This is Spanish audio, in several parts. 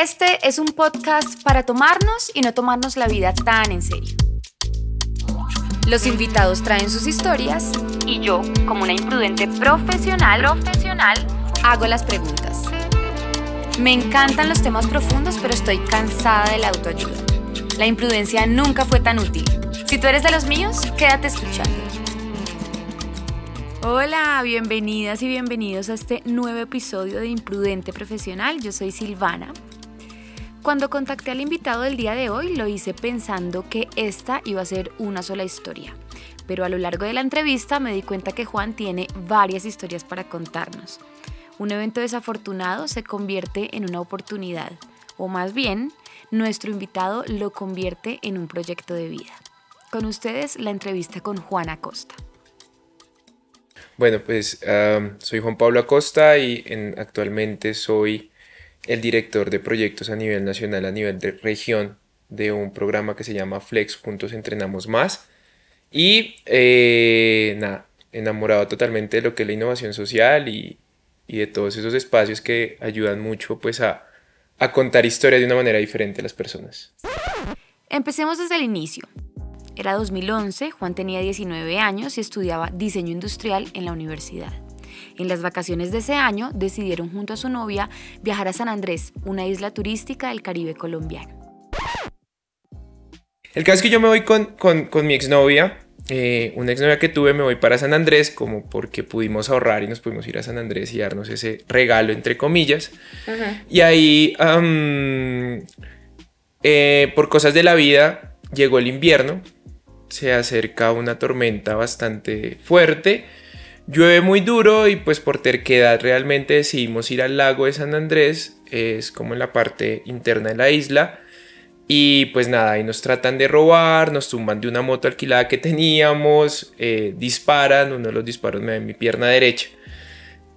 Este es un podcast para tomarnos y no tomarnos la vida tan en serio. Los invitados traen sus historias y yo, como una imprudente profesional, profesional, hago las preguntas. Me encantan los temas profundos, pero estoy cansada de la autoayuda. La imprudencia nunca fue tan útil. Si tú eres de los míos, quédate escuchando. Hola, bienvenidas y bienvenidos a este nuevo episodio de Imprudente Profesional. Yo soy Silvana. Cuando contacté al invitado del día de hoy, lo hice pensando que esta iba a ser una sola historia. Pero a lo largo de la entrevista me di cuenta que Juan tiene varias historias para contarnos. Un evento desafortunado se convierte en una oportunidad, o más bien, nuestro invitado lo convierte en un proyecto de vida. Con ustedes la entrevista con Juan Acosta. Bueno, pues soy Juan Pablo Acosta y actualmente soy el director de proyectos a nivel nacional, a nivel de región, de un programa que se llama Flex Juntos Entrenamos Más. Y eh, nada, enamorado totalmente de lo que es la innovación social y, de todos esos espacios que ayudan mucho pues a, a contar historias de una manera diferente a las personas. Empecemos desde el inicio. Era 2011, Juan tenía 19 años y estudiaba diseño industrial en la universidad. En las vacaciones de ese año decidieron junto a su novia viajar a San Andrés, una isla turística del Caribe colombiano. El caso es que yo me voy con, con, mi exnovia, eh, una exnovia que tuve, me voy para San Andrés, como porque pudimos ahorrar y nos pudimos ir a San Andrés y darnos ese regalo, entre comillas. Y ahí, eh, por cosas de la vida, llegó el invierno, se acerca una tormenta bastante fuerte, llueve muy duro y pues por terquedad realmente decidimos ir al lago de San Andrés, es como en la parte interna de la isla. Y pues nada, ahí nos tratan de robar, nos tumban de una moto alquilada que teníamos, eh, disparan, uno de los disparos me da en mi pierna derecha.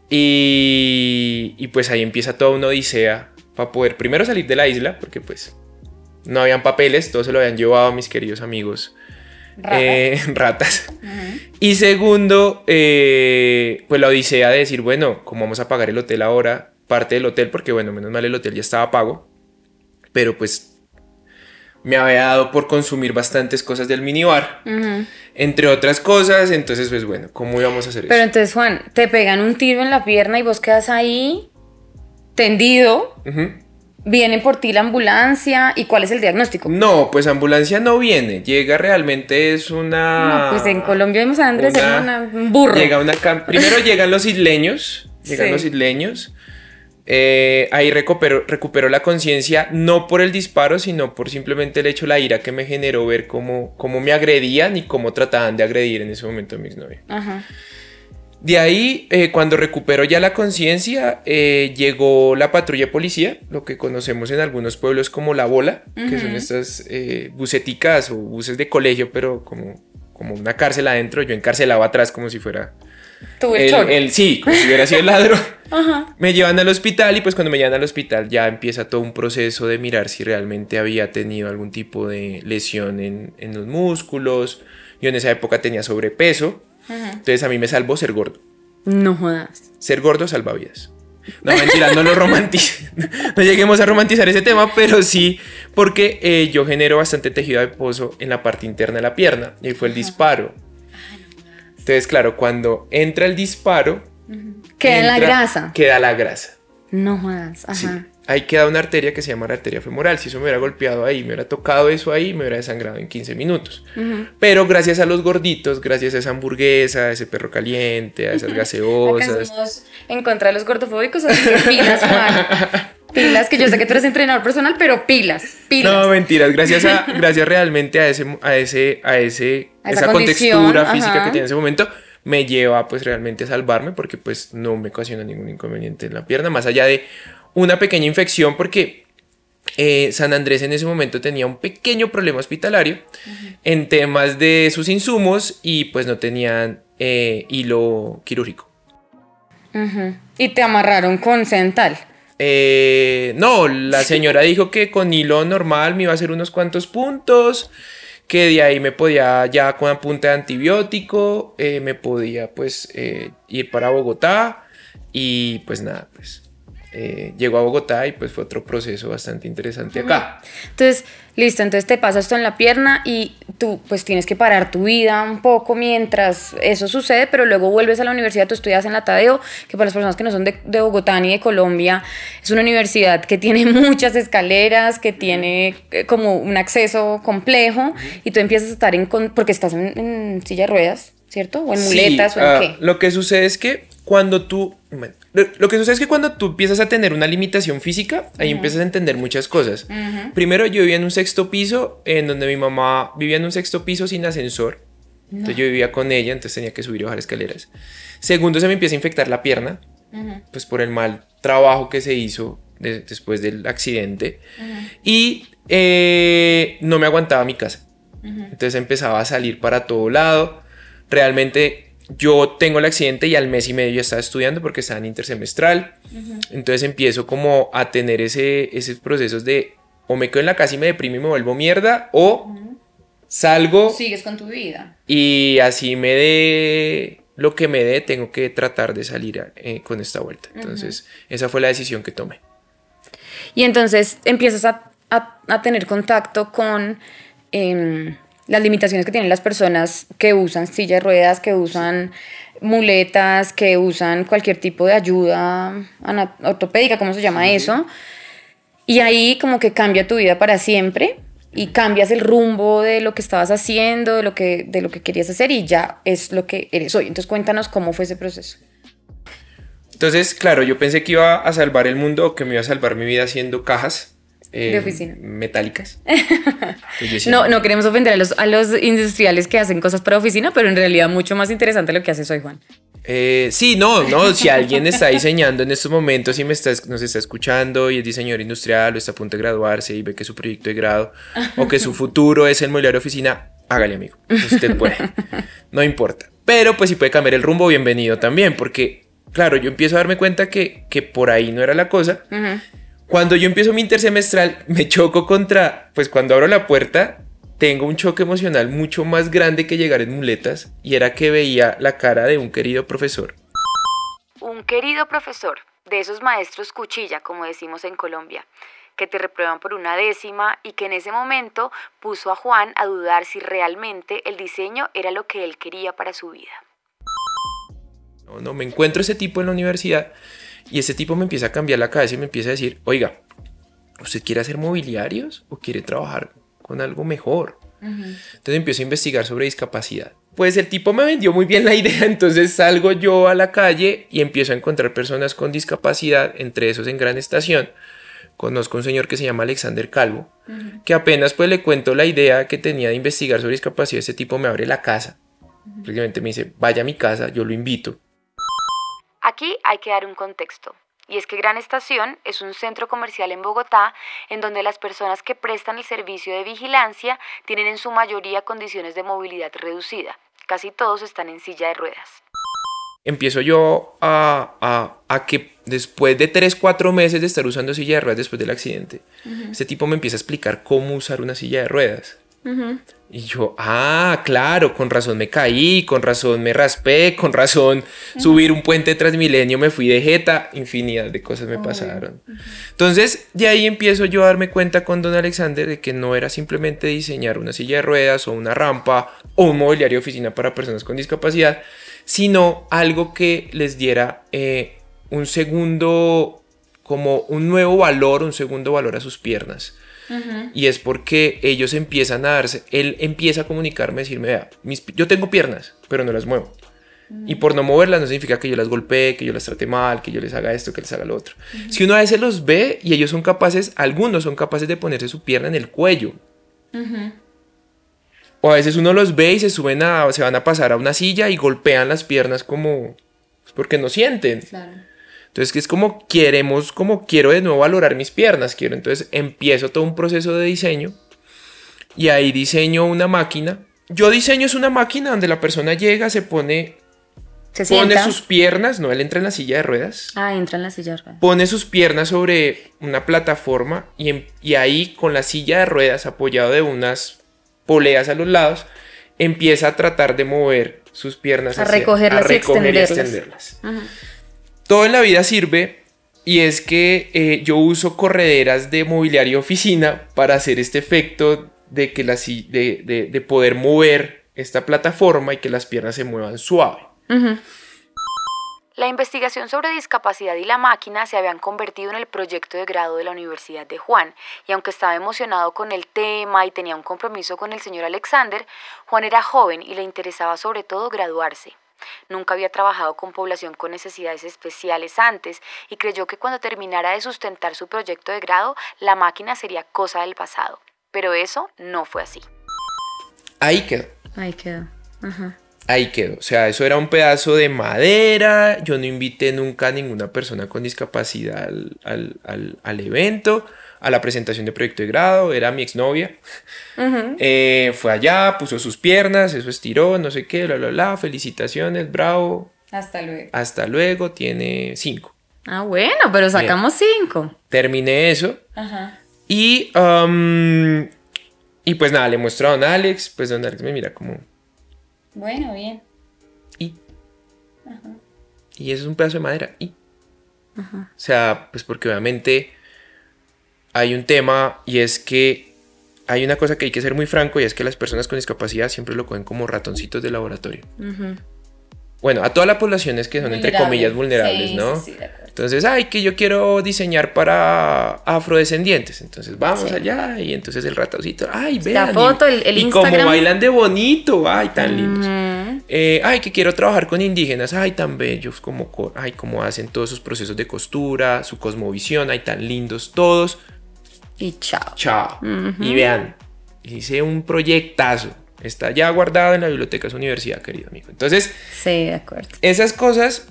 Y, pues ahí empieza toda una odisea para poder primero salir de la isla, porque pues no habían papeles, todo se lo habían llevado mis queridos amigos ratas. Eh, y segundo, eh, pues la odisea de decir, bueno, ¿cómo vamos a pagar el hotel ahora? Parte del hotel, porque bueno, menos mal el hotel ya estaba pago. Pero pues me había dado por consumir bastantes cosas del minibar, entre otras cosas. Entonces, pues bueno, ¿cómo íbamos a hacer eso? Pero entonces, Juan, te pegan un tiro en la pierna y vos quedas ahí tendido. ¿Viene por ti la ambulancia? ¿Y cuál es el diagnóstico? No, pues ambulancia no viene. Llega realmente es una. No, pues en Colombia vemos a Andrés un burro. Llega una Primero llegan los isleños. Llegan los isleños. Eh, ahí recupero, recupero la conciencia, no por el disparo, sino por simplemente el hecho, la ira que me generó ver cómo, cómo me agredían y cómo trataban de agredir en ese momento a mi exnovia. Ajá. De ahí, eh, cuando recuperó ya la conciencia, eh, llegó la patrulla policía, lo que conocemos en algunos pueblos como la bola, que son estas eh, buseticas o buses de colegio, pero como, como una cárcel adentro. Yo encarcelaba atrás como si fuera... el, Sí, como si hubiera sido el ladrón. Me llevan al hospital y pues cuando me llevan al hospital ya empieza todo un proceso de mirar si realmente había tenido algún tipo de lesión en, en los músculos. Yo en esa época tenía sobrepeso. Entonces a mí me salvó ser gordo. No jodas. Ser gordo salva vidas. No, mentira, no lo romantice. No lleguemos a romantizar ese tema, pero sí, porque eh, yo genero bastante tejido adiposo en la parte interna de la pierna. Y fue el disparo. Entonces, claro, cuando entra el disparo. Queda la grasa. Queda la grasa. No jodas. Ajá ahí queda una arteria que se llama la arteria femoral. Si eso me hubiera golpeado ahí, me hubiera tocado eso ahí, me hubiera desangrado en 15 minutos. Pero gracias a los gorditos, gracias a esa hamburguesa, a ese perro caliente, a esas gaseosas. en contra de los gordofóbicos, así que pilas, Pilas, que yo sé que tú eres entrenador personal, pero pilas, pilas. No, mentiras. Gracias a, gracias realmente a ese, a ese, a ese, esa, contextura física que tiene en ese momento, me lleva pues realmente a salvarme porque pues no me ocasiona ningún inconveniente en la pierna, más allá de una pequeña infección porque eh, San Andrés en ese momento tenía un pequeño problema hospitalario en temas de sus insumos y pues no tenían eh, hilo quirúrgico. ¿Y te amarraron con cental? Eh, no, la señora dijo que con hilo normal me iba a hacer unos cuantos puntos, que de ahí me podía ya con la punta de antibiótico, me podía pues ir para Bogotá y pues nada, pues eh, llegó a Bogotá y pues fue otro proceso bastante interesante acá. Entonces, listo, entonces te pasa esto en la pierna y tú pues tienes que parar tu vida un poco mientras eso sucede, pero luego vuelves a la universidad, tú estudias en la Tadeo, que para las personas que no son de, de Bogotá ni de Colombia, es una universidad que tiene muchas escaleras, que tiene eh, como un acceso complejo y tú empiezas a estar en, porque estás en, silla de ruedas, ¿cierto? O en muletas o en ah, qué. Lo que sucede es que cuando tú... lo que sucede es que cuando tú empiezas a tener una limitación física, ahí empiezas a entender muchas cosas. Primero, yo vivía en un sexto piso, en donde mi mamá vivía en un sexto piso sin ascensor. Entonces yo vivía con ella, entonces tenía que subir y bajar escaleras. Segundo, se me empieza a infectar la pierna, pues por el mal trabajo que se hizo después del accidente. Y eh, no me aguantaba mi casa. Entonces empezaba a salir para todo lado. Realmente yo tengo el accidente y al mes y medio ya estaba estudiando porque estaba en intersemestral. Entonces empiezo como a tener ese, esos procesos de o me quedo en la casa y me deprimo y me vuelvo mierda o salgo. Sigues con tu vida. Y así me dé lo que me dé, tengo que tratar de salir eh, con esta vuelta. Entonces esa fue la decisión que tomé. Y entonces empiezas a, a, tener contacto con... Em, las limitaciones que tienen las personas que usan silla de ruedas, que usan muletas, que usan cualquier tipo de ayuda ortopédica, ¿cómo se llama eso? Y ahí como que cambia tu vida para siempre y cambias el rumbo de lo que estabas haciendo, de lo que, de lo que querías hacer y ya es lo que eres hoy. Entonces cuéntanos cómo fue ese proceso. Entonces, claro, yo pensé que iba a salvar el mundo o que me iba a salvar mi vida haciendo cajas de em, oficina. metálicas. no, no queremos ofender a los, a los industriales que hacen cosas para oficina, pero en realidad mucho más interesante lo que haces hoy, Juan. Eh, sí, no, no, si alguien está diseñando en estos momentos y me está, nos está escuchando y es diseñador industrial o está a punto de graduarse y ve que su proyecto de grado o que su futuro es el mobiliario de oficina, hágale amigo, usted puede, no importa. Pero pues si puede cambiar el rumbo, bienvenido también, porque claro, yo empiezo a darme cuenta que, que por ahí no era la cosa. Cuando yo empiezo mi intersemestral, me choco contra, pues cuando abro la puerta, tengo un choque emocional mucho más grande que llegar en muletas y era que veía la cara de un querido profesor. Un querido profesor, de esos maestros cuchilla, como decimos en Colombia, que te reprueban por una décima y que en ese momento puso a Juan a dudar si realmente el diseño era lo que él quería para su vida. No, no, me encuentro ese tipo en la universidad y ese tipo me empieza a cambiar la cabeza y me empieza a decir, oiga, ¿usted quiere hacer mobiliarios o quiere trabajar con algo mejor? Entonces empiezo a investigar sobre discapacidad. Pues el tipo me vendió muy bien la idea, entonces salgo yo a la calle y empiezo a encontrar personas con discapacidad, entre esos en Gran Estación. Conozco un señor que se llama Alexander Calvo, que apenas pues le cuento la idea que tenía de investigar sobre discapacidad, ese tipo me abre la casa. Prácticamente me dice, vaya a mi casa, yo lo invito. Aquí hay que dar un contexto. Y es que Gran Estación es un centro comercial en Bogotá en donde las personas que prestan el servicio de vigilancia tienen en su mayoría condiciones de movilidad reducida. Casi todos están en silla de ruedas. Empiezo yo a, a, que después de 3, 4 meses de estar usando silla de ruedas después del accidente, este tipo me empieza a explicar cómo usar una silla de ruedas. Y yo, ah, claro, con razón me caí, con razón me raspé, con razón subir un puente Transmilenio me fui de jeta, infinidad de cosas me pasaron. Entonces, de ahí empiezo yo a darme cuenta con don Alexander de que no era simplemente diseñar una silla de ruedas o una rampa o un mobiliario de oficina para personas con discapacidad, sino algo que les diera eh, un segundo, como un nuevo valor, un segundo valor a sus piernas. Y es porque ellos empiezan a darse, él empieza a comunicarme, decirme, vea, yo tengo piernas, pero no las muevo. Y por no moverlas no significa que yo las golpee, que yo las trate mal, que yo les haga esto, que les haga lo otro. Si uno a veces los ve y ellos son capaces, algunos son capaces de ponerse su pierna en el cuello. O a veces uno los ve y se suben a, se van a pasar a una silla y golpean las piernas como, pues, porque no sienten. Claro. Entonces, que es como queremos, como quiero de nuevo valorar mis piernas, quiero. Entonces, empiezo todo un proceso de diseño y ahí diseño una máquina. Yo diseño es una máquina donde la persona llega, se pone ¿Se pone sus piernas, no, él entra en la silla de ruedas. Ah, entra en la silla de ruedas. Pone sus piernas sobre una plataforma y, y ahí con la silla de ruedas apoyado de unas poleas a los lados, empieza a tratar de mover sus piernas a recogerlas, y extenderlas. Todo en la vida sirve Y es que eh, yo uso correderas de mobiliario oficina para hacer este efecto de, que de, de, poder mover esta plataforma y que las piernas se muevan suave. La investigación sobre discapacidad y la máquina se habían convertido en el proyecto de grado de la Universidad de Juan, y aunque estaba emocionado con el tema y tenía un compromiso con el señor Alexander, Juan era joven y le interesaba sobre todo graduarse. Nunca había trabajado con población con necesidades especiales antes y creyó que cuando terminara de sustentar su proyecto de grado, la máquina sería cosa del pasado. Pero eso no fue así. Ahí quedó. Ahí quedó. Ahí quedó. O sea, eso era un pedazo de madera. Yo no invité nunca a ninguna persona con discapacidad al, evento, a la presentación de proyecto de grado. Era mi exnovia. Eh, fue allá, puso sus piernas, eso estiró, no sé qué, bla, bla, bla. Felicitaciones, bravo. Hasta luego. Hasta luego, tiene cinco. Ah, bueno, pero sacamos cinco. Terminé eso. Ajá. Y, um, y pues nada, le muestro a don Alex, pues don Alex me mira como... Bueno, bien. Y... Ajá. Y eso es un pedazo de madera. Y... Ajá. O sea, pues porque obviamente hay un tema y es que hay una cosa que hay que ser muy franco y es que las personas con discapacidad siempre lo cogen como ratoncitos de laboratorio. Bueno, a todas las poblaciones que son entre comillas vulnerables, ¿no? Sí, sí, entonces, ay, que yo quiero diseñar para afrodescendientes. Entonces vamos allá y entonces el ratoncito, ay, vean. La foto, el, el y como bailan de bonito, ay, tan lindos. Eh, ay, que quiero trabajar con indígenas, ay, tan bellos, como, ay, como hacen todos sus procesos de costura, su cosmovisión, ay, tan lindos todos. Y chao. Chao. Y vean, hice un proyectazo. Está ya guardado en la biblioteca de su universidad, querido amigo. Entonces, sí, de acuerdo. Esas cosas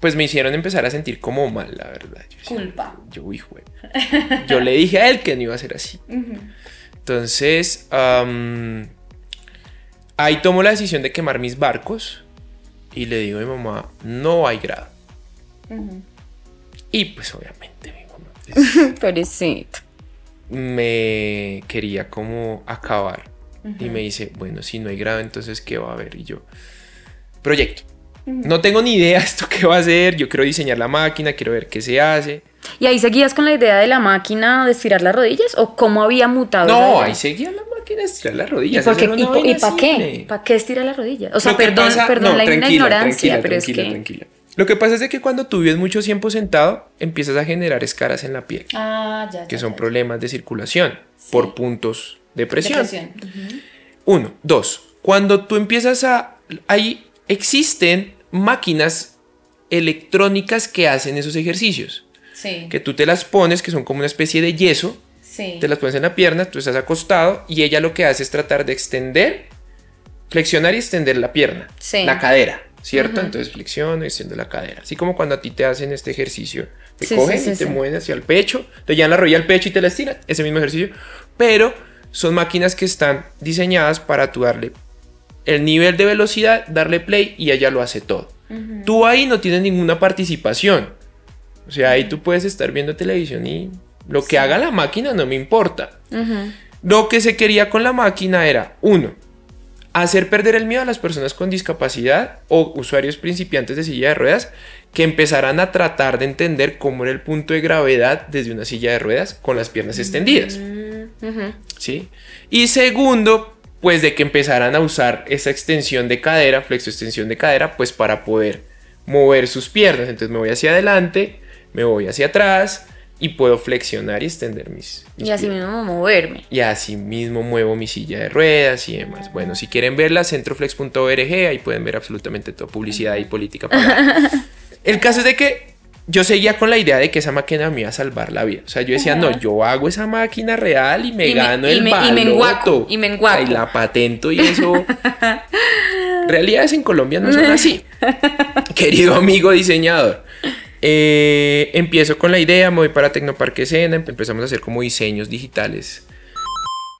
pues me hicieron empezar a sentir como mal, la verdad. Culpa. Yo, hijo, yo le dije a él que no iba a ser así. Entonces, ahí tomo la decisión de quemar mis barcos y le digo a mi mamá, no hay grado. Y pues obviamente mi mamá... Pues, me quería como acabar. Y me dice, bueno, si no hay grado, entonces ¿qué va a haber? Y yo, proyecto. No tengo ni idea esto qué va a hacer, yo quiero diseñar la máquina, quiero ver qué se hace. ¿Y ahí seguías con la idea de la máquina de estirar las rodillas o cómo había mutado? No, ahí seguía la máquina de estirar las rodillas. ¿Y, para qué? ¿Para qué estirar las rodillas? O sea, perdón, perdón la ignorancia, pero es que... Tranquila. Lo que pasa es que cuando tú vives mucho tiempo sentado, empiezas a generar escaras en la piel. Ah, ya. Que son problemas de circulación por puntos de presión. Uno. Dos. Cuando tú empiezas a... Hay existen máquinas electrónicas que hacen esos ejercicios. Sí. Que tú te las pones, que son como una especie de yeso. Sí. Te las pones en la pierna, tú estás acostado y ella lo que hace es tratar de extender, flexionar y extender la pierna, la cadera, ¿cierto? Entonces flexiona y extiende la cadera. Así como cuando a ti te hacen este ejercicio, te cogen y te mueven hacia el pecho, te llevan la rodilla al pecho y te la estiran, ese mismo ejercicio, pero son máquinas que están diseñadas para tú darle el nivel de velocidad, darle play y ella lo hace todo. Tú ahí no tienes ninguna participación. O sea, ahí tú puedes estar viendo televisión y lo que haga la máquina no me importa. Lo que se quería con la máquina era, uno, hacer perder el miedo a las personas con discapacidad o usuarios principiantes de silla de ruedas que empezaran a tratar de entender cómo era el punto de gravedad desde una silla de ruedas con las piernas extendidas. ¿Sí? Y segundo, pues de que empezaran a usar esa extensión de cadera, flexo extensión de cadera, pues para poder mover sus piernas. Entonces me voy hacia adelante, me voy hacia atrás y puedo flexionar y extender mis, y así mismo moverme. Y así mismo muevo mi silla de ruedas y demás. Bueno, si quieren verla, centroflex.org, ahí pueden ver absolutamente toda publicidad y política El caso es de que yo seguía con la idea de que esa máquina me iba a salvar la vida. O sea, yo decía, no, yo hago esa máquina real y me gano el y me enguaco, y me enguaco. Y la patento y eso. Realidades en Colombia no son así. Querido amigo diseñador. Eh, empiezo con la idea, me voy para Tecnoparque Sena, empezamos a hacer como diseños digitales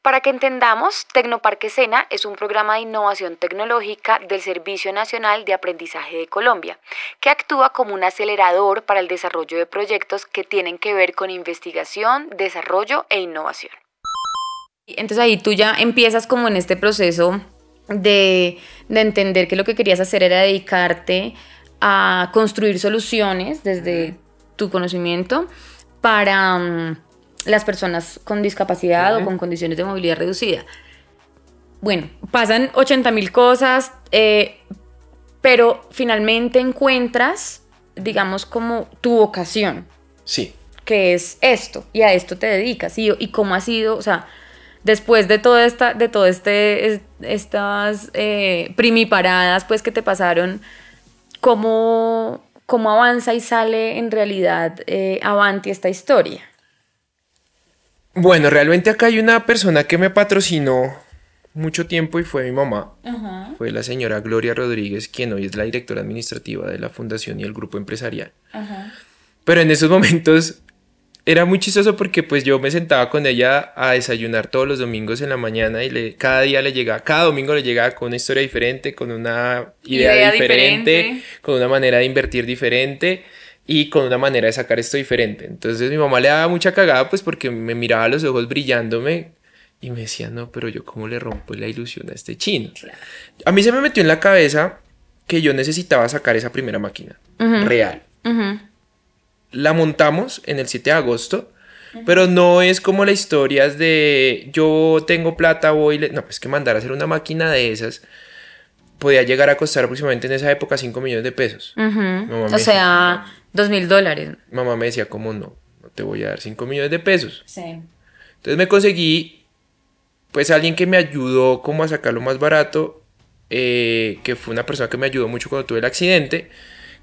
para que entendamos, Tecnoparque Sena es un programa de innovación tecnológica del Servicio Nacional de Aprendizaje de Colombia, que actúa como un acelerador para el desarrollo de proyectos que tienen que ver con investigación, desarrollo e innovación. Entonces ahí tú ya empiezas como en este proceso de, entender que lo que querías hacer era dedicarte a construir soluciones desde tu conocimiento para mm, las personas con discapacidad o con condiciones de movilidad reducida. Bueno, pasan 80 mil cosas, eh, pero finalmente encuentras, digamos, como tu vocación. Sí. Que es esto, y a esto te dedicas. Y, y cómo ha sido, o sea, después de toda esta, de todo este, estas eh, primiparadas, pues, que te pasaron, ¿cómo, cómo avanza y sale en realidad eh, Avanti esta historia? Bueno, realmente acá hay una persona que me patrocinó mucho tiempo y fue mi mamá. Fue la señora Gloria Rodríguez, quien hoy es la directora administrativa de la fundación y el grupo empresarial. Pero en esos momentos era muy chistoso porque pues yo me sentaba con ella a desayunar todos los domingos en la mañana y le, cada día le llegaba, cada domingo le llegaba con una historia diferente, con una idea, diferente, con una manera de invertir diferente y con una manera de sacar esto diferente. Entonces mi mamá le daba mucha cagada pues porque me miraba los ojos brillándome y me decía, no, pero yo cómo le rompo la ilusión a este chino. A mí se me metió en la cabeza que yo necesitaba sacar esa primera máquina real. La montamos en el 7 de agosto, pero no es como las historias de yo tengo plata, voy... No, pues que mandar a hacer una máquina de esas podía llegar a costar aproximadamente en esa época 5 millones de pesos. o sea, 2 mil dólares. Mamá me decía, ¿cómo no? No te voy a dar 5 millones de pesos. Sí. Entonces me conseguí pues alguien que me ayudó como a sacarlo más barato, eh, que fue una persona que me ayudó mucho cuando tuve el accidente,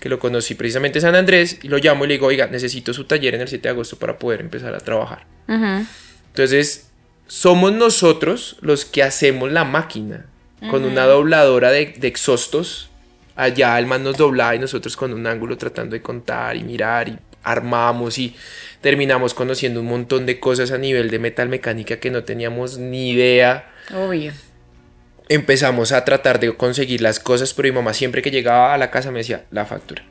que lo conocí precisamente en San Andrés, y lo llamo y le digo, oiga, necesito su taller en el 7 de agosto para poder empezar a trabajar. Entonces, somos nosotros los que hacemos la máquina, con una dobladora de, de exhaustos, allá el man nos doblaba y nosotros con un ángulo tratando de contar y mirar y armamos y terminamos conociendo un montón de cosas a nivel de metal mecánica que no teníamos ni idea. Obvio. Empezamos a tratar de conseguir las cosas, pero mi mamá siempre que llegaba a la casa me decía, la factura.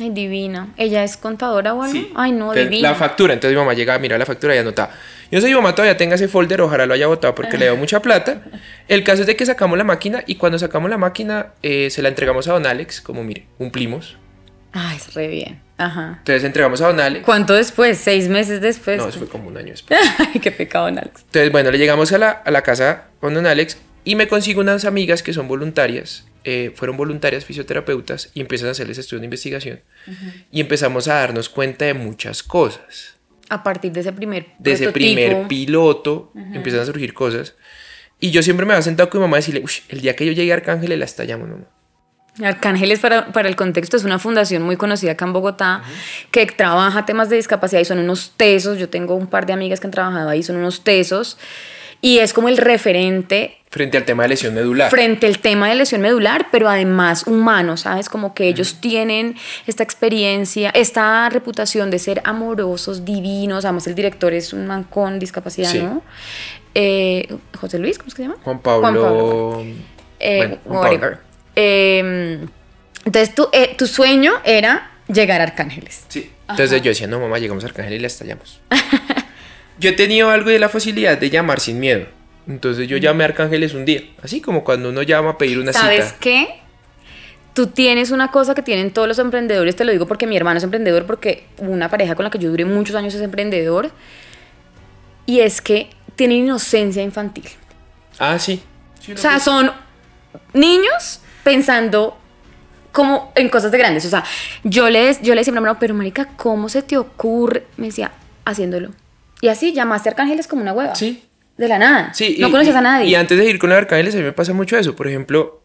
Ay, divina. ¿Ella es contadora o algo? Ay, no, divina. La factura. Entonces mi mamá llegaba, mira la factura y anotaba. Yo no sé si mi mamá todavía tenga ese folder, ojalá lo haya botado porque le dio mucha plata. El caso es de que sacamos la máquina y cuando sacamos la máquina eh, se la entregamos a don Alex, como mire, cumplimos. Ay, es re bien. Ajá. Entonces entregamos a Don Alex. ¿Cuánto después? ¿Seis meses después? No, eso fue como un año después. Ay, qué pecado, Don Alex. Entonces, bueno, le llegamos a la, a la casa con Don Alex y me consigo unas amigas que son voluntarias. Eh, fueron voluntarias fisioterapeutas y empiezan a hacerles estudios de investigación. Y empezamos a darnos cuenta de muchas cosas. A partir de ese primer De ese primer piloto empiezan a surgir cosas. Y yo siempre me había sentado con mi mamá a decirle, el día que yo llegue a Arcángel, la estallamos, mamá. Arcángeles, para, para, el contexto, es una fundación muy conocida acá en Bogotá que trabaja temas de discapacidad y son unos tesos. Yo tengo un par de amigas que han trabajado ahí, son unos tesos. Y es como el referente. Frente al tema de lesión medular. Frente al tema de lesión medular, pero además humano, ¿sabes? Como que ellos tienen esta experiencia, esta reputación de ser amorosos, divinos. Además, el director es un man con discapacidad, ¿no? Eh, José Luis, ¿cómo se llama? Juan Pablo. Juan Pablo. Eh, whatever. Em, entonces tu, eh, tu sueño era llegar a Arcángeles. Sí. Entonces yo decía, no, mamá, llegamos a Arcángeles y la estallamos. yo he tenido algo de la facilidad de llamar sin miedo. Entonces yo llamé a Arcángeles un día, así como cuando uno llama a pedir una cita. ¿Sabes qué? Tú tienes una cosa que tienen todos los emprendedores, te lo digo porque mi hermano es emprendedor, porque una pareja con la que yo duré muchos años es emprendedor, y es que tienen inocencia infantil. Ah, sí. o sea, son niños pensando como en cosas de grandes. O sea, yo le, yo le decía a mi pero marica, ¿cómo se te ocurre? Me decía, haciéndolo. Y así llamaste a Arcángeles como una hueva. Sí. De la nada. Sí. No conoces a nadie. Y antes de ir con los Arcángeles, a mí me pasa mucho eso. Por ejemplo,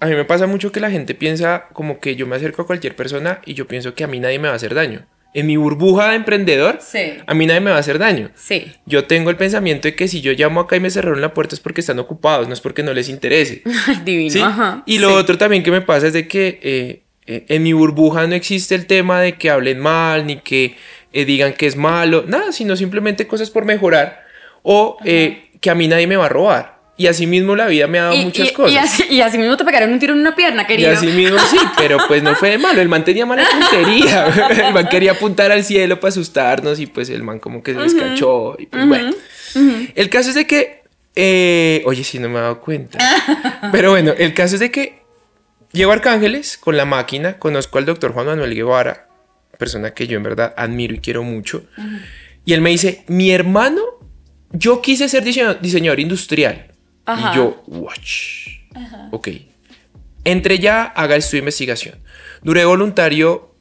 a mí me pasa mucho que la gente piensa como que yo me acerco a cualquier persona y yo pienso que a mí nadie me va a hacer daño en mi burbuja de emprendedor, a mí nadie me va a hacer daño. Sí. Yo tengo el pensamiento de que si yo llamo acá y me cerraron la puerta es porque están ocupados, no es porque no les interese. Divino. y lo otro también que me pasa es de que eh, en mi burbuja no existe el tema de que hablen mal, ni que eh, digan que es malo, nada, sino simplemente cosas por mejorar o que a mí nadie me va a robar. Y así mismo la vida me ha dado muchas cosas. Y así, mismo te pegaron un tiro en una pierna, querido. Y así mismo sí, pero pues no fue de malo. El man tenía mala puntería. el man quería apuntar al cielo para asustarnos y pues el man como que se descachó. Y pues bueno. El caso es de que... Eh, oye, sí, no me he dado cuenta. pero bueno, el caso es de que llego a Arcángeles con la máquina, conozco al doctor Juan Manuel Guevara persona que yo en verdad admiro y quiero mucho. Y él me dice, mi hermano, yo quise ser diseñador, industrial. Y yo, watch. Ok. Entre ya, haga estudio de investigación. Duré voluntario.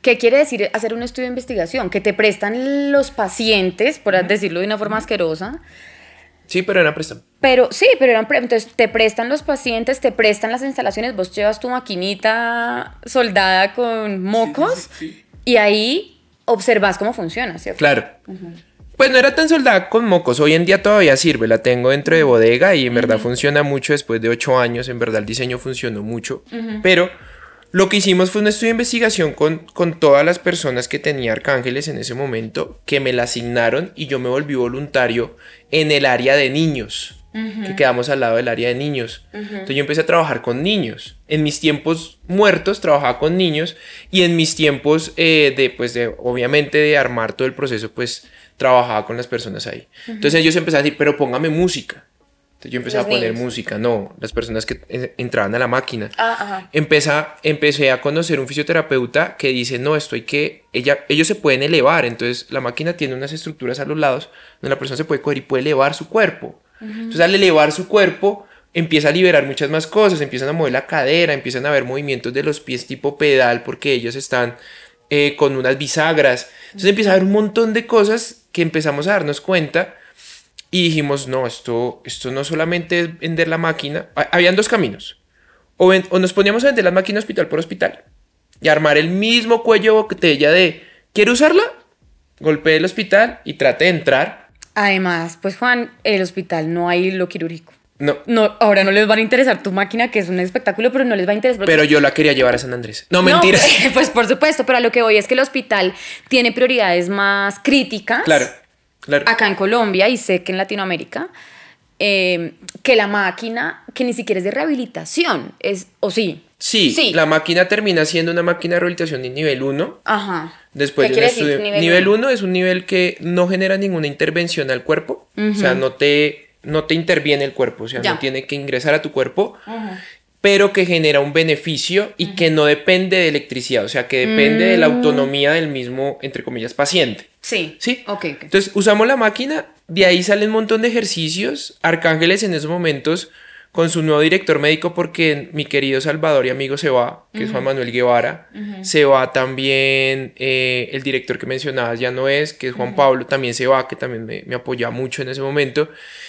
¿Qué quiere decir hacer un estudio de investigación? Que te prestan los pacientes, por decirlo de una forma asquerosa. Sí, pero eran prestan. Pero sí, pero eran entonces te prestan los pacientes, te prestan las instalaciones, vos llevas tu maquinita soldada con mocos y ahí observas cómo funciona, ¿cierto? Claro. Pues no era tan soldada con mocos, hoy en día todavía sirve, la tengo dentro de bodega y en verdad funciona mucho después de ocho años, en verdad el diseño funcionó mucho, pero lo que hicimos fue un estudio de investigación con, con todas las personas que tenía Arcángeles en ese momento, que me la asignaron y yo me volví voluntario en el área de niños. que quedamos al lado del área de niños. Entonces yo empecé a trabajar con niños. En mis tiempos muertos trabajaba con niños y en mis tiempos eh, de, pues, de, obviamente, de armar todo el proceso, pues trabajaba con las personas ahí. Entonces ellos empezaron a decir, pero póngame música. Entonces yo empecé a poner música, no, las personas que entraban a la máquina. Ah, empecé a conocer un fisioterapeuta que dice, no, esto hay que, ella, ellos se pueden elevar, entonces la máquina tiene unas estructuras a los lados donde la persona se puede coger y puede elevar su cuerpo. Entonces al elevar su cuerpo, empieza a liberar muchas más cosas, empiezan a mover la cadera, empiezan a ver movimientos de los pies tipo pedal porque ellos están eh, con unas bisagras. Entonces empieza a haber un montón de cosas que empezamos a darnos cuenta y dijimos, no, esto, esto no solamente es vender la máquina. Habían dos caminos. O, nos poníamos a vender la máquina hospital por hospital y armar el mismo cuello botella de, ¿quiere usarla? Golpeé el hospital y trate de entrar. Además, pues Juan, el hospital no hay lo quirúrgico. No. no. Ahora no les van a interesar tu máquina, que es un espectáculo, pero no les va a interesar. Pero yo la quería llevar a San Andrés. No, mentiras. pues por supuesto, pero a lo que voy es que el hospital tiene prioridades más críticas. Claro, claro. Acá en Colombia y sé que en Latinoamérica. Eh, que la máquina, que ni siquiera es de rehabilitación, es, o sí. Sí, sí, la máquina termina siendo una máquina de rehabilitación de nivel 1. Ajá. Después de un estudio. Nivel 1 es un nivel que no genera ninguna intervención al cuerpo. O sea, no te no te interviene el cuerpo, o sea, no tiene que ingresar a tu cuerpo, pero que genera un beneficio y que no depende de electricidad, o sea, que depende de la mm. autonomía del mismo, entre comillas, paciente. Sí. Sí. Ok. Entonces, usamos la máquina, de ahí salen un montón de ejercicios. Arcángeles en esos momentos con su nuevo director médico porque mi querido Salvador y amigo se va, que es Juan Manuel Guevara, se va también eh, el director que mencionabas ya no es, que es Juan Pablo, también se va, que también me, me, apoyaba mucho en ese momento.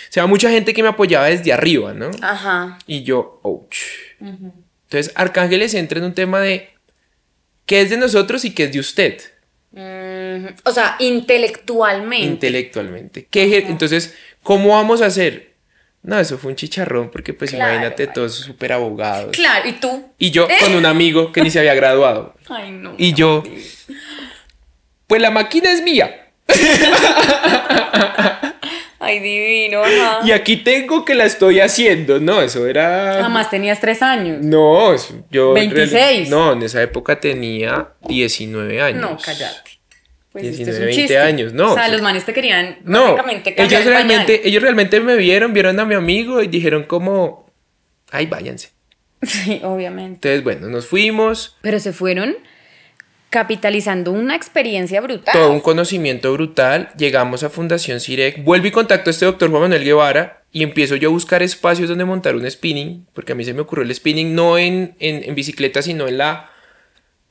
Se va mucha gente que me apoyaba desde arriba, ¿no? Ajá. Y yo, ouch. Entonces, Arcángeles entra en un tema de qué es de nosotros y qué es de usted. O sea, intelectualmente. Intelectualmente. ¿Qué, entonces, ¿cómo vamos a hacer? No, eso fue un chicharrón, porque pues imagínate todos súper abogados. Claro, ¿y tú? Y yo con un amigo que ni se había graduado. Ay, no. Y yo, pues la máquina es mía. Ay, divino, Y aquí tengo que la estoy haciendo. No, eso era. Jamás tenías tres años. No, yo. 26. No, en esa época tenía 19 años. No, cállate. Pues 19, 20 años, no. O sea, los manes te querían no, ellos realmente, ellos realmente me vieron, vieron a mi amigo y dijeron como, ay, váyanse. Sí, obviamente. Entonces, bueno, nos fuimos. Pero se fueron capitalizando una experiencia brutal. Todo un conocimiento brutal. Llegamos a Fundación Cirec. Vuelvo y contacto a este doctor Juan Manuel Guevara y empiezo yo a buscar espacios donde montar un spinning, porque a mí se me ocurrió el spinning no en, en, en bicicleta, sino en la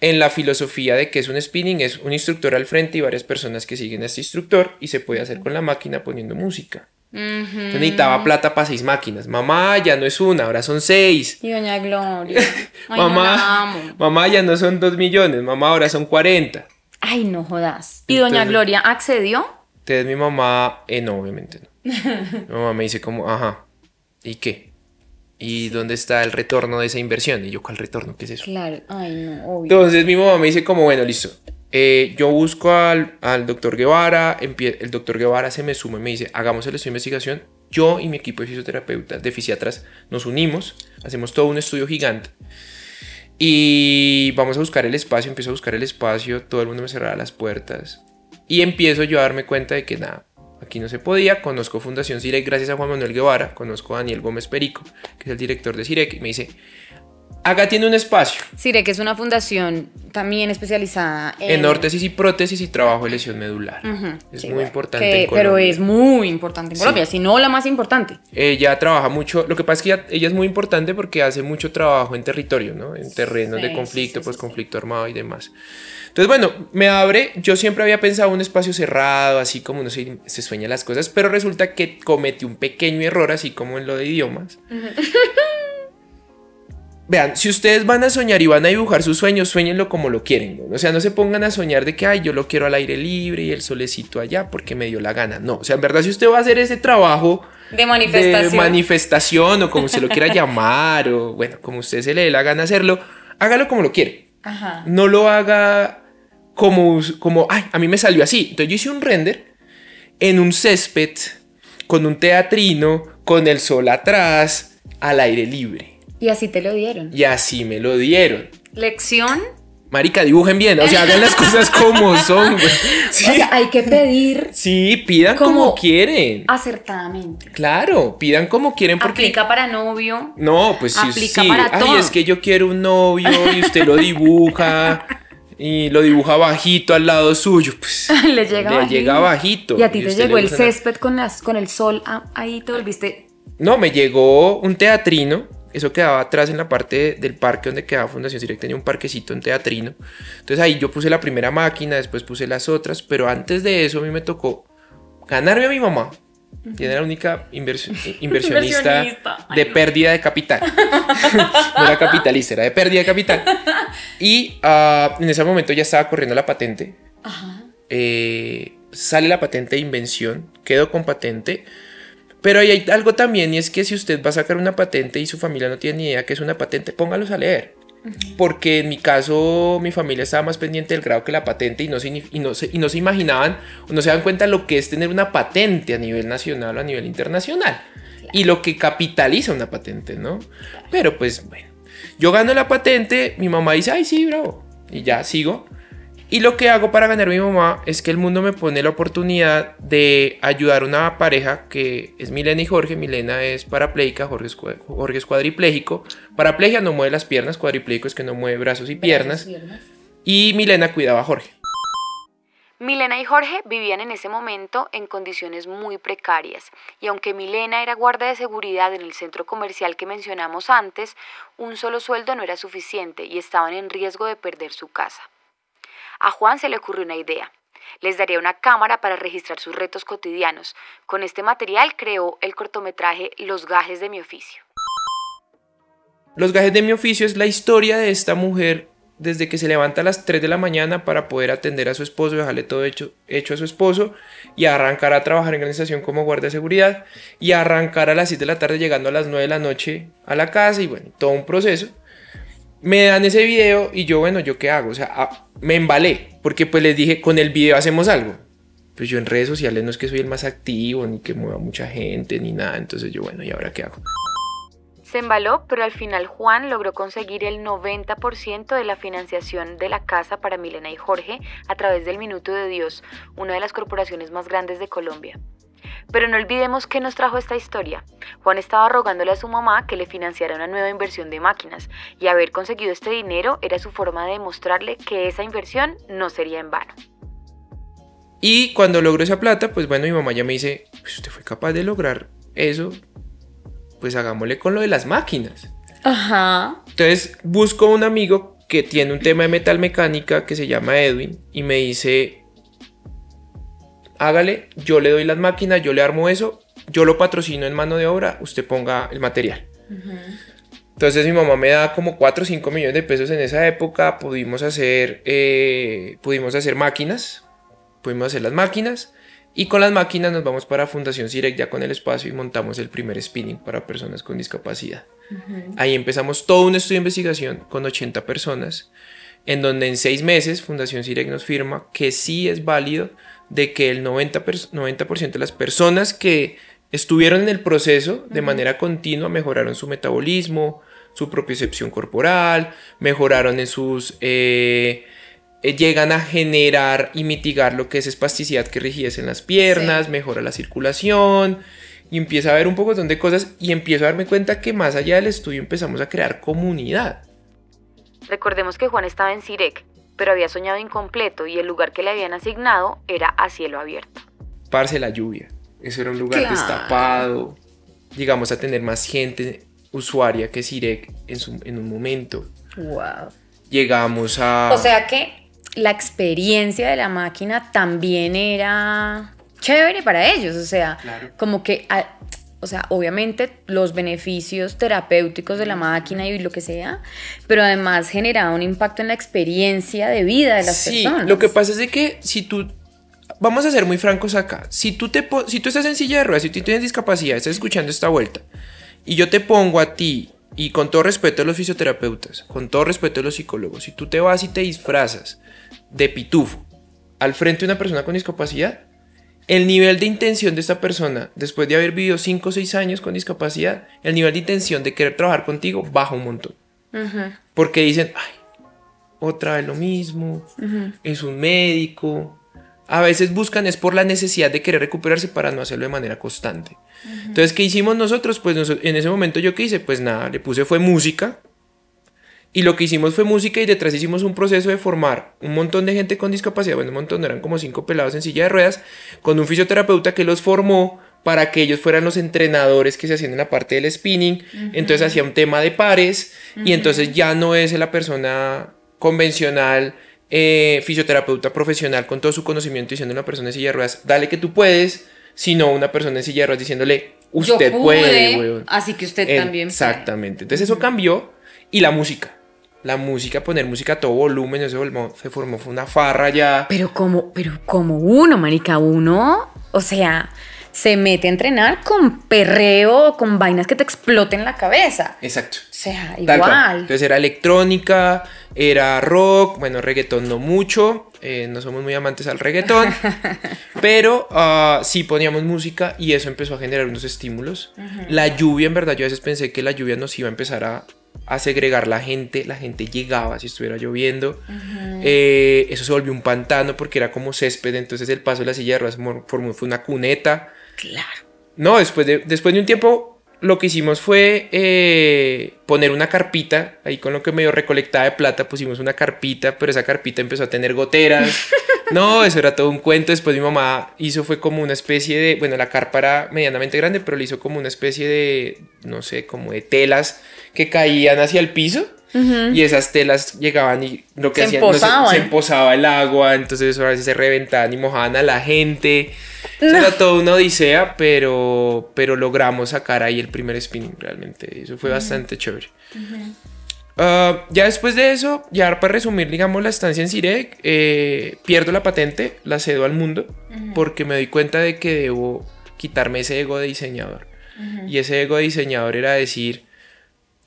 en la filosofía de que es un spinning, es un instructor al frente y varias personas que siguen a este instructor y se puede hacer con la máquina poniendo música. necesitaba plata para seis máquinas. Mamá, ya no es una, ahora son seis. Y doña Gloria. mamá, mamá, ya no son dos millones, mamá, ahora son cuarenta. Ay, no jodas. ¿Y doña Gloria accedió? Entonces mi mamá, eh, no, obviamente no. mi mamá me dice como, ajá, ¿y qué? ¿Y dónde está el retorno de esa inversión? Y yo, ¿cuál retorno? ¿Qué es eso? Claro, ay, no, obvio. Entonces mi mamá me dice como, bueno, listo. Eh, yo busco al, al doctor Guevara, el doctor Guevara se me suma y me dice, hagamos el estudio de investigación. Yo y mi equipo de fisioterapeutas, de fisiatras, nos unimos, hacemos todo un estudio gigante. Y vamos a buscar el espacio, empiezo a buscar el espacio, todo el mundo me cerraba las puertas. Y empiezo yo a darme cuenta de que nada, Aquí no se podía. Conozco Fundación CIREC gracias a Juan Manuel Guevara. Conozco a Daniel Gómez Perico, que es el director de CIREC. Y me dice, Acá tiene un espacio. Sire, que es una fundación también especializada en, en órtesis y prótesis y trabajo de lesión medular. es muy importante. en Colombia. Pero es muy importante en Colombia, si no la más importante. Ella trabaja mucho, lo que pasa es que ella, es muy importante porque hace mucho trabajo en territorio, ¿no? En terrenos de conflicto, pues conflicto armado y demás. Entonces, bueno, me abre, yo siempre había pensado un espacio cerrado, así como uno se, se sueña las cosas, pero resulta que cometí un pequeño error, así como en lo de idiomas. Vean, si ustedes van a soñar y van a dibujar sus sueños, sueñenlo como lo quieren. O sea, no se pongan a soñar de que, ay, yo lo quiero al aire libre y el solecito allá porque me dio la gana. No, o sea, en verdad, si usted va a hacer ese trabajo de manifestación, de manifestación o como se lo quiera llamar, o bueno, como usted se le dé la gana hacerlo, hágalo como lo quiere. Ajá. No lo haga como, como, ay, a mí me salió así. Entonces yo hice un render en un césped, con un teatrino, con el sol atrás, al aire libre. Y así te lo dieron. Y así me lo dieron. Lección. Marica, dibujen bien, o sea, hagan las cosas como son, ¿Sí? O sea, hay que pedir. Sí, pidan como, quieren. Acertadamente. Claro, pidan como quieren porque. Aplica para novio. No, pues sí. Aplica para Ay, es que yo quiero un novio y usted lo dibuja. y lo dibuja bajito al lado suyo, pues le llega, le llega bajito. Y a ti te llegó el césped con, las, con el sol, ah, ahí te volviste. No, me llegó un teatrino eso quedaba atrás en la parte del parque donde quedaba Fundación Direct, tenía un parquecito en teatrino. Entonces ahí yo puse la primera máquina, después puse las otras, pero antes de eso a mí me tocó ganarme a mi mamá. Tiene la única inversionista, de pérdida de capital. no era capitalista, era de pérdida de capital. Y ah, en ese momento ya estaba corriendo la patente. Eh, sale la patente de invención, quedo con patente pero hay algo también y es que si usted va a sacar una patente y su familia no tiene ni idea que es una patente, póngalos a leer. Porque en mi caso mi familia estaba más pendiente del grado que la patente y no, se, y, no se, y no se imaginaban o no se dan cuenta lo que es tener una patente a nivel nacional o a nivel internacional. Y lo que capitaliza una patente, ¿no? Pero pues bueno, yo gano la patente, mi mamá dice, ay sí, bravo. Y ya sigo. Y lo que hago para ganar a mi mamá es que el mundo me pone la oportunidad de ayudar a una pareja que es Milena y Jorge. Milena es parapléjica, Jorge es, Jorge es cuadripléjico. Paraplegia no mueve las piernas, cuadripléjico es que no mueve brazos y piernas. Y Milena cuidaba a Jorge. Milena y Jorge vivían en ese momento en condiciones muy precarias y aunque Milena era guardia de seguridad en el centro comercial que mencionamos antes, un solo sueldo no era suficiente y estaban en riesgo de perder su casa. A Juan se le ocurrió una idea. Les daría una cámara para registrar sus retos cotidianos. Con este material creó el cortometraje Los gajes de mi oficio. Los gajes de mi oficio es la historia de esta mujer desde que se levanta a las 3 de la mañana para poder atender a su esposo, dejarle todo hecho, a su esposo y arrancar a trabajar en organización como guardia de seguridad y arrancar a las 7 de la tarde llegando a las 9 de la noche a la casa y bueno, todo un proceso me dan ese video y yo, bueno, ¿yo qué hago? O sea, ah, me embalé, porque pues les dije, con el video hacemos algo. Pues yo en redes sociales no es que soy el más activo, ni que mueva mucha gente, ni nada. Entonces yo, bueno, ¿y ahora qué hago? Se embaló, pero al final Juan logró conseguir el 90% de la financiación de la casa para Milena y Jorge a través del Minuto de Dios, una de las corporaciones más grandes de Colombia. Pero no olvidemos qué nos trajo esta historia. Juan estaba rogándole a su mamá que le financiara una nueva inversión de máquinas y haber conseguido este dinero era su forma de demostrarle que esa inversión no sería en vano. Y cuando logró esa plata, pues bueno, mi mamá ya me dice, pues usted fue capaz de lograr eso, pues hagámosle con lo de las máquinas. Ajá. Entonces busco un amigo que tiene un tema de metal mecánica que se llama Edwin y me dice, hágale, yo le doy las máquinas, yo le armo eso, yo lo patrocino en mano de obra, usted ponga el material. Entonces mi mamá me da como 4 o 5 millones de pesos en esa época, pudimos hacer, eh, pudimos hacer máquinas, pudimos hacer las máquinas y con las máquinas nos vamos para Fundación Cirec ya con el espacio y montamos el primer spinning para personas con discapacidad. Ahí empezamos todo un estudio de investigación con 80 personas, en donde en 6 meses Fundación Cirec nos firma que sí es válido de que el 90%, 90 de las personas que estuvieron en el proceso de manera continua mejoraron su metabolismo, su propiocepción corporal, mejoraron en sus... Eh, eh, llegan a generar y mitigar lo que es espasticidad que rigidez en las piernas, mejora la circulación y empieza a ver un poco de cosas y empiezo a darme cuenta que más allá del estudio empezamos a crear comunidad. Recordemos que Juan estaba en Sirek, pero había soñado incompleto y el lugar que le habían asignado era a cielo abierto. Parce la lluvia. Eso era un lugar destapado. Llegamos a tener más gente usuaria que Sirek en, en un momento. Wow. Llegamos a. O sea que la experiencia de la máquina también era chévere para ellos. O sea, como que o sea, obviamente los beneficios terapéuticos de la máquina y lo que sea, pero además generaba un impacto en la experiencia de vida de las sí, personas. Lo que pasa es de que si tú, vamos a ser muy francos acá, si tú, te, si tú estás en silla de ruedas, si tú tienes discapacidad, estás escuchando esta vuelta, y yo te pongo a ti, y con todo respeto a los fisioterapeutas, con todo respeto a los psicólogos, si tú te vas y te disfrazas de pitufo al frente de una persona con discapacidad, el nivel de intención de esta persona, después de haber vivido 5 o 6 años con discapacidad, el nivel de intención de querer trabajar contigo baja un montón. Porque dicen, ay, otra vez lo mismo, es un médico. A veces buscan es por la necesidad de querer recuperarse para no hacerlo de manera constante. Entonces, ¿qué hicimos nosotros? Pues en ese momento yo qué hice, pues nada, le puse fue música, y lo que hicimos fue música y detrás hicimos un proceso de formar un montón de gente con discapacidad, bueno, un montón, eran como cinco pelados en silla de ruedas, con un fisioterapeuta que los formó para que ellos fueran los entrenadores que se hacían en la parte del spinning. Entonces hacía un tema de pares y entonces ya no es la persona convencional, eh, fisioterapeuta profesional con todo su conocimiento diciendo a una persona en silla de ruedas, dale que tú puedes, sino una persona en silla de ruedas diciéndole, usted puede, Así que usted también. Exactamente. Entonces eso cambió y la música la música, poner música a todo volumen, eso se formó, fue una farra ya. Pero como, pero como uno, marica, uno, o sea, se mete a entrenar con perreo, con vainas que te exploten la cabeza. Exacto. O sea, igual. Entonces era electrónica, era rock, bueno, reggaetón no mucho, eh, no somos muy amantes al reggaetón, pero uh, sí poníamos música y eso empezó a generar unos estímulos. La lluvia, en verdad, yo a veces pensé que la lluvia nos iba a empezar a a segregar la gente, la gente llegaba si estuviera lloviendo, eh, eso se volvió un pantano porque era como césped, entonces el paso de la silla de ruedas formó, fue una cuneta. Claro. No, después de, después de un tiempo lo que hicimos fue eh, poner una carpita, ahí con lo que medio recolectada de plata pusimos una carpita, pero esa carpita empezó a tener goteras. No, eso era todo un cuento. Después mi mamá hizo fue como una especie de, bueno, la carpa era medianamente grande, pero le hizo como una especie de, no sé, como de telas que caían hacia el piso. Y esas telas llegaban y lo que hacían se emposaba el agua, entonces eso a veces se reventaban y mojaban a la gente. Era toda una odisea, pero, pero logramos sacar ahí el primer spinning realmente. Eso fue bastante chévere. Ah, ya después de eso, ya para resumir, digamos, la estancia en Sirek, eh, pierdo la patente, la cedo al mundo, porque me doy cuenta de que debo quitarme ese ego de diseñador. Y ese ego de diseñador era decir,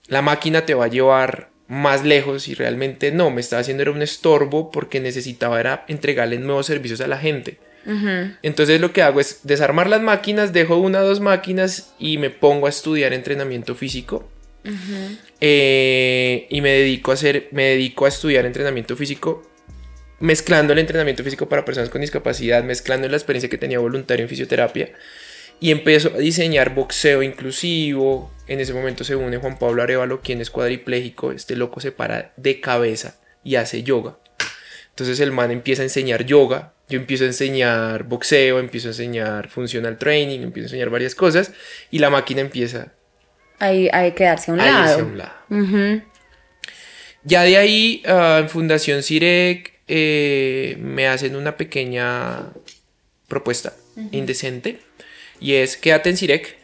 la máquina te va a llevar más lejos y realmente no, me estaba haciendo era un estorbo porque necesitaba era entregarle nuevos servicios a la gente. Entonces lo que hago es desarmar las máquinas, dejo una o dos máquinas y me pongo a estudiar entrenamiento físico eh, y me dedico a hacer, me dedico a estudiar entrenamiento físico, mezclando el entrenamiento físico para personas con discapacidad, mezclando la experiencia que tenía voluntario en fisioterapia. Y empiezo a diseñar boxeo inclusivo. En ese momento se une Juan Pablo Arevalo, quien es cuadripléjico. Este loco se para de cabeza y hace yoga. Entonces el man empieza a enseñar yoga, yo empiezo a enseñar boxeo, empiezo a enseñar funcional training, empiezo a enseñar varias cosas y la máquina empieza hay, hay que darse a un lado. Ya de ahí, ah, en Fundación Cirec, eh, me hacen una pequeña propuesta indecente. Y es, quédate en Cirec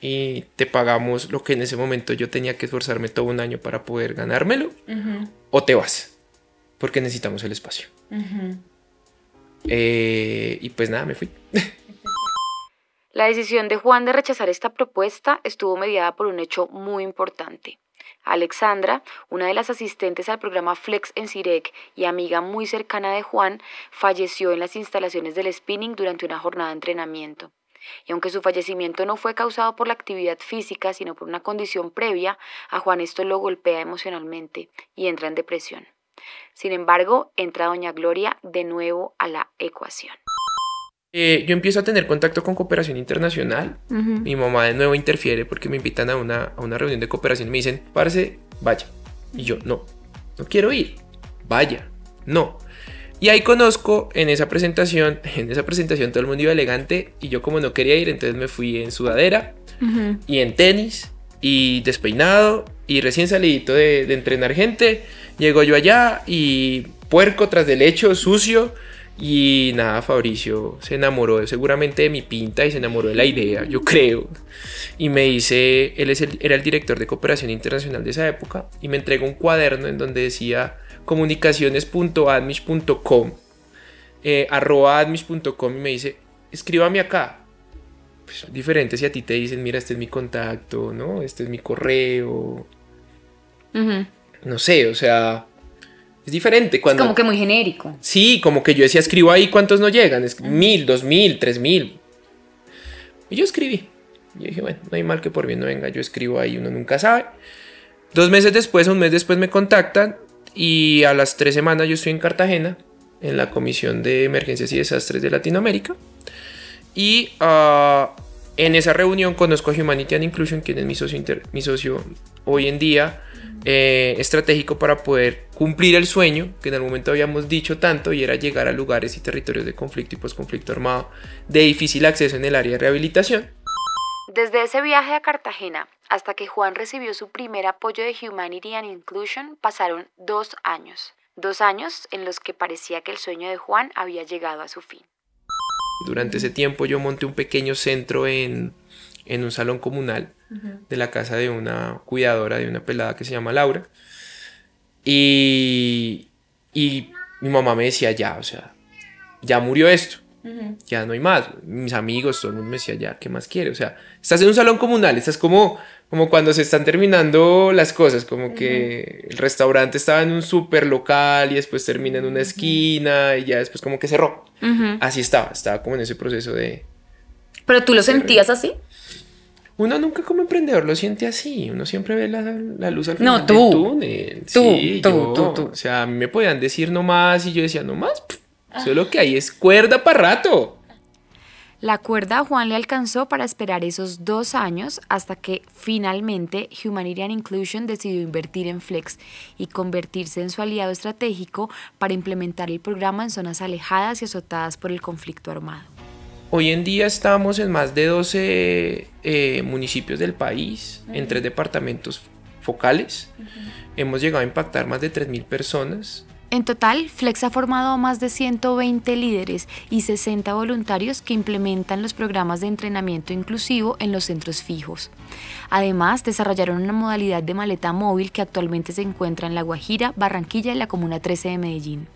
y te pagamos lo que en ese momento yo tenía que esforzarme todo un año para poder ganármelo. O te vas, porque necesitamos el espacio. Eh, y pues nada, me fui. La decisión de Juan de rechazar esta propuesta estuvo mediada por un hecho muy importante. Alexandra, una de las asistentes al programa Flex en Sirec y amiga muy cercana de Juan, falleció en las instalaciones del spinning durante una jornada de entrenamiento. Y aunque su fallecimiento no fue causado por la actividad física, sino por una condición previa, a Juan esto lo golpea emocionalmente y entra en depresión. Sin embargo, entra doña Gloria de nuevo a la ecuación. Eh, yo empiezo a tener contacto con cooperación internacional. Mi mamá de nuevo interfiere porque me invitan a una, a una reunión de cooperación y me dicen, parce, vaya. Y yo, no. no quiero ir. Vaya, no. Y ahí conozco en esa presentación, en esa presentación todo el mundo iba elegante y yo como no quería ir, entonces me fui en sudadera y en tenis y despeinado y recién salidito de, de entrenar gente. Llego yo allá y puerco tras del hecho, sucio. Y nada, Fabricio se enamoró seguramente de mi pinta y se enamoró de la idea, yo creo. Y me dice, él es era el director de cooperación internacional de esa época, y me entregó un cuaderno en donde decía comunicaciones.admish.com, eh, arroba admish.com, y me dice, escríbame acá. Pues diferente si a ti te dicen, mira, este es mi contacto, ¿no? Este es mi correo. No sé, o sea, es diferente cuando... Es como que muy genérico. Sí, como que yo decía, escribo ahí, ¿cuántos no llegan? Es mil, dos mil, tres mil. Y yo escribí. Y dije, bueno, no hay mal que por bien no venga, yo escribo ahí, uno nunca sabe. Dos meses después, un mes después me contactan y a las tres semanas yo estoy en Cartagena, en la Comisión de Emergencias y Desastres de Latinoamérica. Y ah, en esa reunión conozco a Humanity and Inclusion, quien es mi socio, hoy en día eh, estratégico para poder cumplir el sueño que en el momento habíamos dicho tanto y era llegar a lugares y territorios de conflicto y posconflicto armado de difícil acceso en el área de rehabilitación. Desde ese viaje a Cartagena hasta que Juan recibió su primer apoyo de Humanity and Inclusion pasaron dos años. Dos años en los que parecía que el sueño de Juan había llegado a su fin. Durante ese tiempo yo monté un pequeño centro en, en un salón comunal de la casa de una cuidadora de una pelada que se llama Laura. Y, y mi mamá me decía, ya, o sea, ya murió esto, ya no hay más. Mis amigos, todo el mundo me decía, ya, ¿qué más quiere? O sea, estás en un salón comunal, estás como, como cuando se están terminando las cosas, como que el restaurante estaba en un súper local y después termina en una esquina y ya después como que cerró. Así estaba, estaba como en ese proceso de... ¿Pero tú lo sentías así? Uno nunca como emprendedor lo siente así, uno siempre ve la, la luz al final no, tú, del túnel. Tú, sí, tú, tú, tú, O sea, a mí me podían decir no más y yo decía no más. Solo que ahí es cuerda para rato. La cuerda a Juan le alcanzó para esperar esos dos años hasta que finalmente Humanitarian Inclusion decidió invertir en Flex y convertirse en su aliado estratégico para implementar el programa en zonas alejadas y azotadas por el conflicto armado. Hoy en día estamos en más de 12 eh, municipios del país, en tres departamentos focales. Hemos llegado a impactar más de 3.000 personas. En total, Flex ha formado más de 120 líderes y 60 voluntarios que implementan los programas de entrenamiento inclusivo en los centros fijos. Además, desarrollaron una modalidad de maleta móvil que actualmente se encuentra en La Guajira, Barranquilla y la Comuna 13 de Medellín.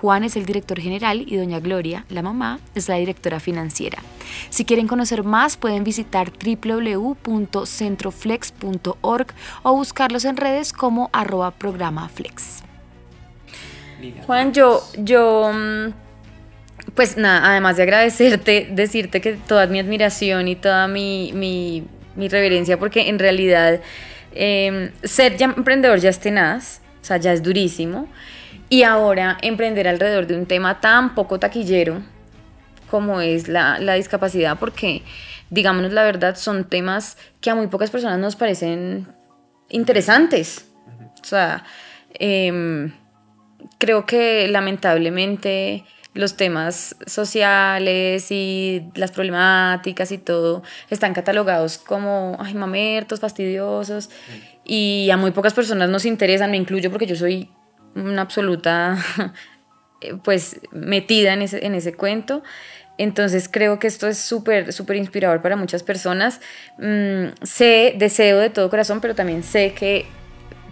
Juan es el director general y doña Gloria, la mamá, es la directora financiera. Si quieren conocer más, pueden visitar www.centroflex.org o buscarlos en redes como arroba programa flex. Juan, yo, yo, mm, pues nada, además de agradecerte, decirte que toda mi admiración y toda mi, mi, mi reverencia, porque en realidad em, ser ya emprendedor ya es tenaz, o sea, ya es durísimo, y ahora emprender alrededor de un tema tan poco taquillero como es la, la discapacidad, porque, digámonos la verdad, son temas que a muy pocas personas nos parecen interesantes. O sea, eh, creo que lamentablemente los temas sociales y las problemáticas y todo están catalogados como, ay, mamertos, fastidiosos, y a muy pocas personas nos interesan, me incluyo porque yo soy una absoluta, pues, metida en ese, en ese cuento. Entonces creo que esto es súper, súper inspirador para muchas personas. Mm, sé, deseo de todo corazón, pero también sé que,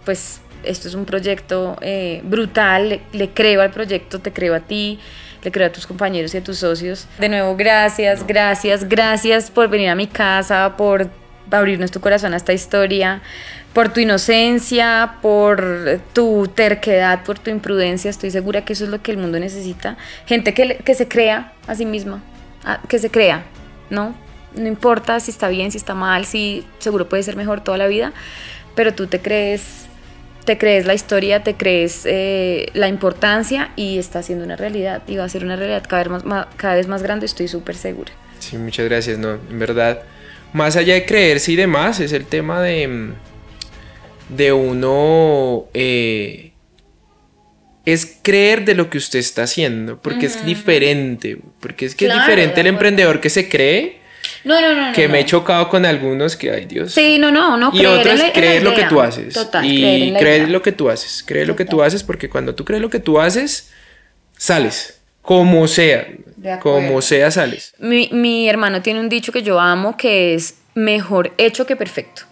pues, esto es un proyecto eh, brutal, le, creo al proyecto, te creo a ti, le creo a tus compañeros y a tus socios. De nuevo, gracias, gracias, gracias por venir a mi casa, por abrirnos tu corazón a esta historia, por tu inocencia, por tu terquedad, por tu imprudencia. Estoy segura que eso es lo que el mundo necesita. Gente que, que se crea a sí misma, que se crea, ¿no? No importa si está bien, si está mal, si seguro puede ser mejor toda la vida, pero tú te crees te crees la historia, te crees eh, la importancia y está siendo una realidad y va a ser una realidad cada vez más, cada vez más grande, estoy súper segura. Sí, muchas gracias, no, en verdad, más allá de creerse y demás, es el tema de, de uno eh, es creer de lo que usted está haciendo, porque es diferente, porque es que es diferente el emprendedor que se cree. No, no, no. Que me he chocado con algunos que, ay Dios. Sí, no, no, no. Y otros creer lo que tú haces. Total, y creer, lo que tú haces. Creer lo que tú haces, porque cuando tú crees lo que tú haces, sales. Como sea. Como sea, sales. Mi, mi hermano tiene un dicho que yo amo que es mejor hecho que perfecto.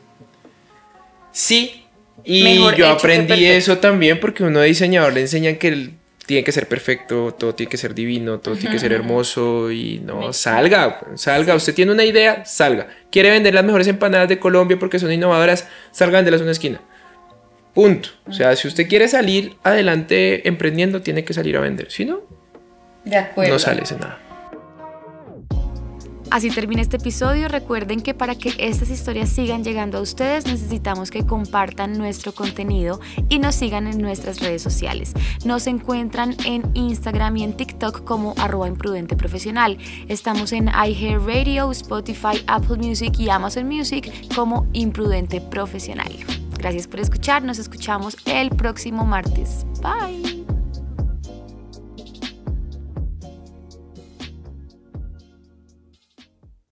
Sí, y yo aprendí eso también porque uno de diseñador le enseñan que tiene que ser perfecto, todo tiene que ser divino, todo tiene que ser hermoso y no, salga, salga. Usted tiene una idea, salga. Quiere vender las mejores empanadas de Colombia porque son innovadoras, salga a venderlas en una esquina. Punto. O sea, si usted quiere salir adelante emprendiendo, tiene que salir a vender. Si no, no sale de nada. Así termina este episodio. Recuerden que para que estas historias sigan llegando a ustedes necesitamos que compartan nuestro contenido y nos sigan en nuestras redes sociales. Nos encuentran en Instagram y en TikTok como arroba imprudente profesional. Estamos en iHeartRadio, Spotify, Apple Music y Amazon Music como imprudente profesional. Gracias por escuchar. Nos escuchamos el próximo martes. Bye.